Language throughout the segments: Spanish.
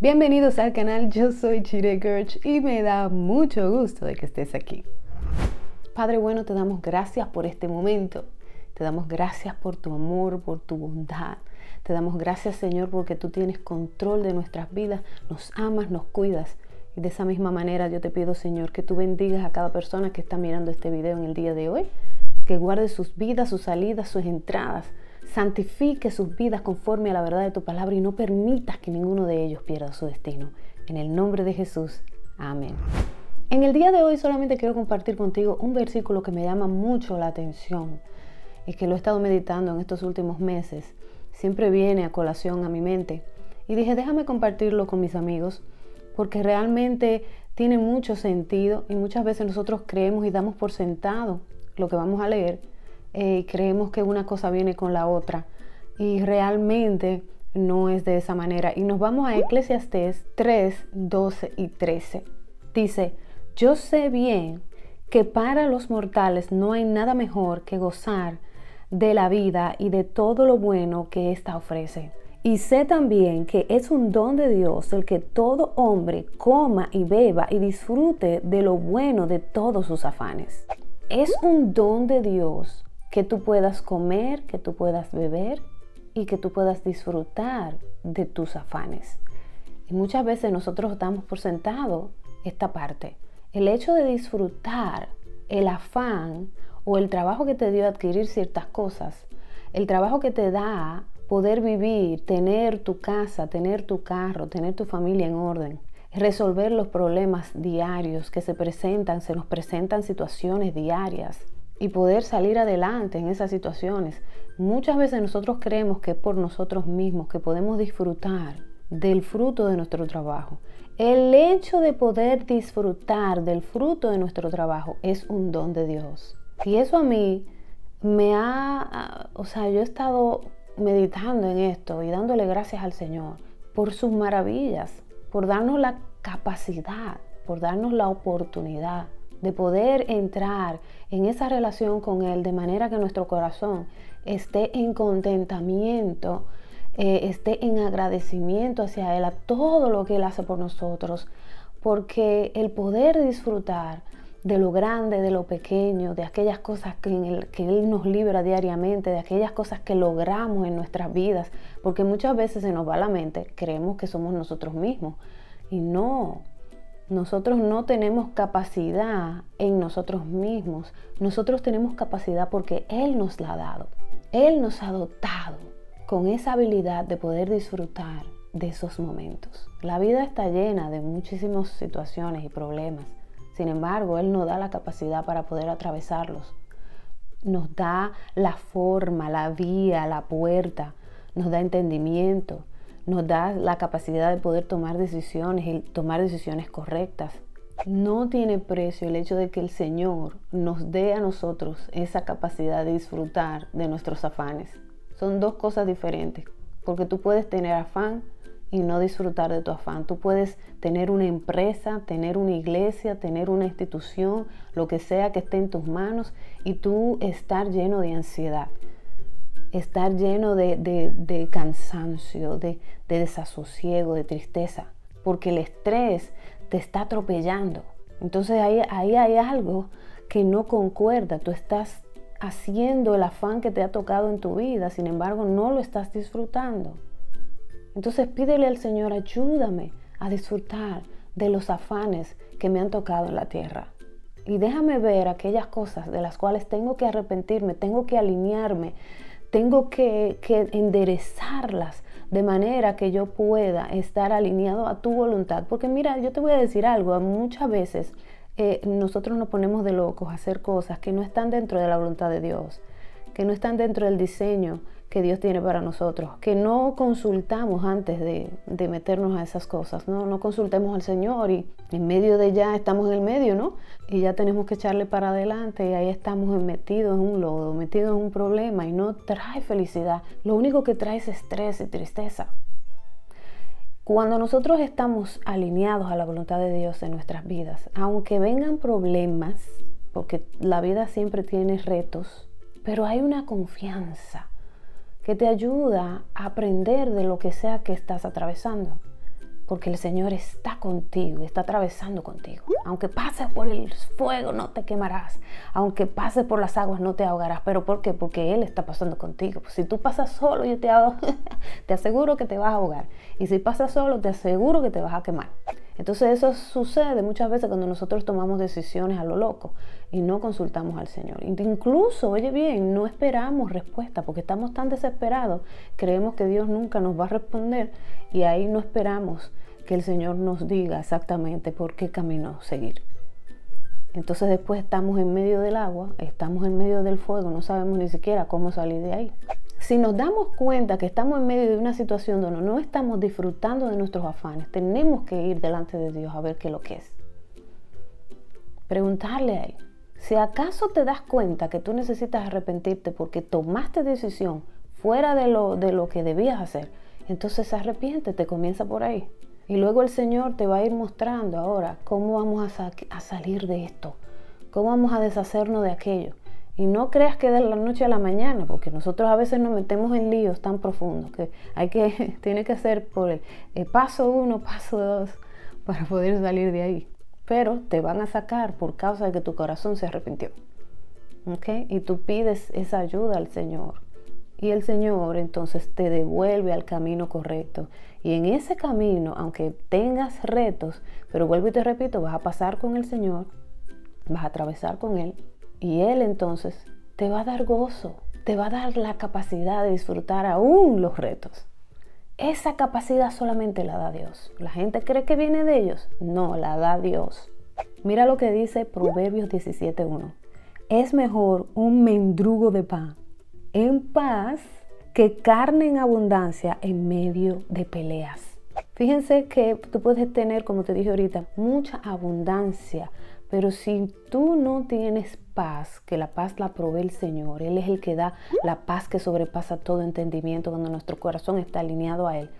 Bienvenidos al canal, yo soy Chire Gerch y me da mucho gusto de que estés aquí. Padre bueno, te damos gracias por este momento, te damos gracias por tu amor, por tu bondad. Te damos gracias Señor porque tú tienes control de nuestras vidas, nos amas, nos cuidas. Y de esa misma manera yo te pido Señor que tú bendigas a cada persona que está mirando este video en el día de hoy, que guarde sus vidas, sus salidas, sus entradas santifique sus vidas conforme a la verdad de tu palabra y no permitas que ninguno de ellos pierda su destino. En el nombre de Jesús. Amén. En el día de hoy solamente quiero compartir contigo un versículo que me llama mucho la atención y que lo he estado meditando en estos últimos meses. Siempre viene a colación a mi mente. Y dije, déjame compartirlo con mis amigos porque realmente tiene mucho sentido y muchas veces nosotros creemos y damos por sentado lo que vamos a leer eh, creemos que una cosa viene con la otra y realmente no es de esa manera. Y nos vamos a Eclesiastés 3, 12 y 13. Dice, yo sé bien que para los mortales no hay nada mejor que gozar de la vida y de todo lo bueno que ésta ofrece. Y sé también que es un don de Dios el que todo hombre coma y beba y disfrute de lo bueno de todos sus afanes. Es un don de Dios que tú puedas comer, que tú puedas beber y que tú puedas disfrutar de tus afanes. Y muchas veces nosotros damos por sentado esta parte. El hecho de disfrutar el afán o el trabajo que te dio adquirir ciertas cosas, el trabajo que te da poder vivir, tener tu casa, tener tu carro, tener tu familia en orden, resolver los problemas diarios que se presentan, se nos presentan situaciones diarias, y poder salir adelante en esas situaciones. Muchas veces nosotros creemos que es por nosotros mismos que podemos disfrutar del fruto de nuestro trabajo. El hecho de poder disfrutar del fruto de nuestro trabajo es un don de Dios. Y eso a mí me ha, o sea, yo he estado meditando en esto y dándole gracias al Señor por sus maravillas, por darnos la capacidad, por darnos la oportunidad de poder entrar en esa relación con Él de manera que nuestro corazón esté en contentamiento, eh, esté en agradecimiento hacia Él, a todo lo que Él hace por nosotros, porque el poder disfrutar de lo grande, de lo pequeño, de aquellas cosas que, que Él nos libra diariamente, de aquellas cosas que logramos en nuestras vidas, porque muchas veces se nos va la mente, creemos que somos nosotros mismos. Y no, nosotros no tenemos capacidad en nosotros mismos. Nosotros tenemos capacidad porque Él nos la ha dado. Él nos ha dotado con esa habilidad de poder disfrutar de esos momentos. La vida está llena de muchísimas situaciones y problemas. Sin embargo, Él nos da la capacidad para poder atravesarlos. Nos da la forma, la vía, la puerta. Nos da entendimiento nos da la capacidad de poder tomar decisiones y tomar decisiones correctas. No tiene precio el hecho de que el Señor nos dé a nosotros esa capacidad de disfrutar de nuestros afanes. Son dos cosas diferentes, porque tú puedes tener afán y no disfrutar de tu afán. Tú puedes tener una empresa, tener una iglesia, tener una institución, lo que sea que esté en tus manos y tú estar lleno de ansiedad estar lleno de, cansancio, de, desasosiego, de tristeza, porque el estrés te está atropellando. Entonces ahí, ahí hay algo que no concuerda. Tú estás haciendo el afán que te ha tocado en tu vida, sin embargo no lo estás disfrutando. Entonces pídele al Señor, ayúdame a disfrutar de los afanes que me han tocado en la tierra. Y déjame ver aquellas cosas de las cuales tengo que arrepentirme, tengo que alinearme, tengo que, enderezarlas de manera que yo pueda estar alineado a tu voluntad. Porque mira, yo te voy a decir algo, muchas veces eh, nosotros nos ponemos de locos a hacer cosas que no están dentro de la voluntad de Dios, que no están dentro del diseño que Dios tiene para nosotros, que no consultamos antes de, meternos a esas cosas, ¿no? no consultemos al Señor y en medio de ya estamos en el medio, ¿no? Y ya tenemos que echarle para adelante y ahí estamos metidos en un lodo, metidos en un problema y no trae felicidad, lo único que trae es estrés y tristeza. Cuando nosotros estamos alineados a la voluntad de Dios en nuestras vidas, aunque vengan problemas, porque la vida siempre tiene retos, pero hay una confianza que te ayuda a aprender de lo que sea que estás atravesando. porque el Señor está contigo, está atravesando contigo. Aunque pases por el fuego, no te quemarás. Aunque pases por las aguas, no te ahogarás. ¿Pero por qué? Porque Él está pasando contigo. Pues si tú pasas solo, yo te, te aseguro que te vas a ahogar. Y si pasas solo, te aseguro que te vas a quemar. Entonces eso sucede muchas veces cuando nosotros tomamos decisiones a lo loco y no consultamos al Señor. Incluso, oye bien, no esperamos respuesta porque estamos tan desesperados, creemos que Dios nunca nos va a responder y ahí no esperamos que el Señor nos diga exactamente por qué camino seguir. Entonces después estamos en medio del agua, estamos en medio del fuego, no sabemos ni siquiera cómo salir de ahí. Si nos damos cuenta que estamos en medio de una situación donde no estamos disfrutando de nuestros afanes, tenemos que ir delante de Dios a ver qué es lo que es. Preguntarle a Él. Si acaso te das cuenta que tú necesitas arrepentirte porque tomaste decisión fuera de lo, de lo que debías hacer, entonces arrepiéntete, comienza por ahí. Y luego el Señor te va a ir mostrando ahora cómo vamos a salir de esto, cómo vamos a deshacernos de aquello. Y no creas que de la noche a la mañana, porque nosotros a veces nos metemos en líos tan profundos que hay que, tiene que ser por el, paso uno, paso dos, para poder salir de ahí. Pero te van a sacar por causa de que tu corazón se arrepintió. ¿Ok? Y tú pides esa ayuda al Señor. Y el Señor entonces te devuelve al camino correcto. Y en ese camino, aunque tengas retos, pero vuelvo y te repito, vas a pasar con el Señor, vas a atravesar con Él y Él entonces te va a dar gozo, te va a dar la capacidad de disfrutar aún los retos. Esa capacidad solamente la da Dios. La gente cree que viene de ellos. No, la da Dios. Mira lo que dice Proverbios 17.1. Es mejor un mendrugo de pan en paz que carne en abundancia en medio de peleas. Fíjense que tú puedes tener, como te dije ahorita, mucha abundancia, pero si tú no tienes paz, que la paz la provee el Señor, Él es el que da la paz que sobrepasa todo entendimiento cuando nuestro corazón está alineado a Él,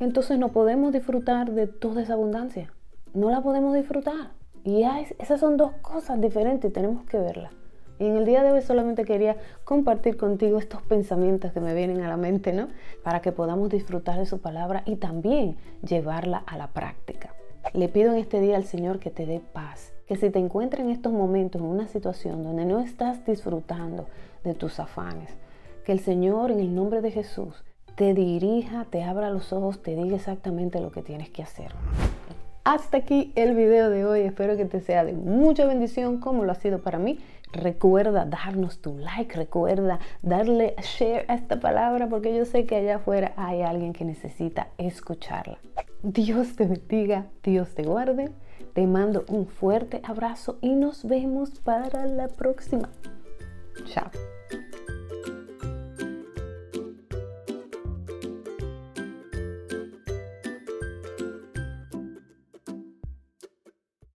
entonces no podemos disfrutar de toda esa abundancia. No la podemos disfrutar. Y esas son dos cosas diferentes y tenemos que verlas. Y en el día de hoy solamente quería compartir contigo estos pensamientos que me vienen a la mente, ¿no? Para que podamos disfrutar de su palabra y también llevarla a la práctica. Le pido en este día al Señor que te dé paz, que si te encuentras en estos momentos en una situación donde no estás disfrutando de tus afanes, que el Señor en el nombre de Jesús te dirija, te abra los ojos, te diga exactamente lo que tienes que hacer. Hasta aquí el video de hoy, espero que te sea de mucha bendición como lo ha sido para mí. Recuerda darnos tu like, recuerda darle share a esta palabra porque yo sé que allá afuera hay alguien que necesita escucharla. Dios te bendiga, Dios te guarde. Te mando un fuerte abrazo y nos vemos para la próxima. Chao.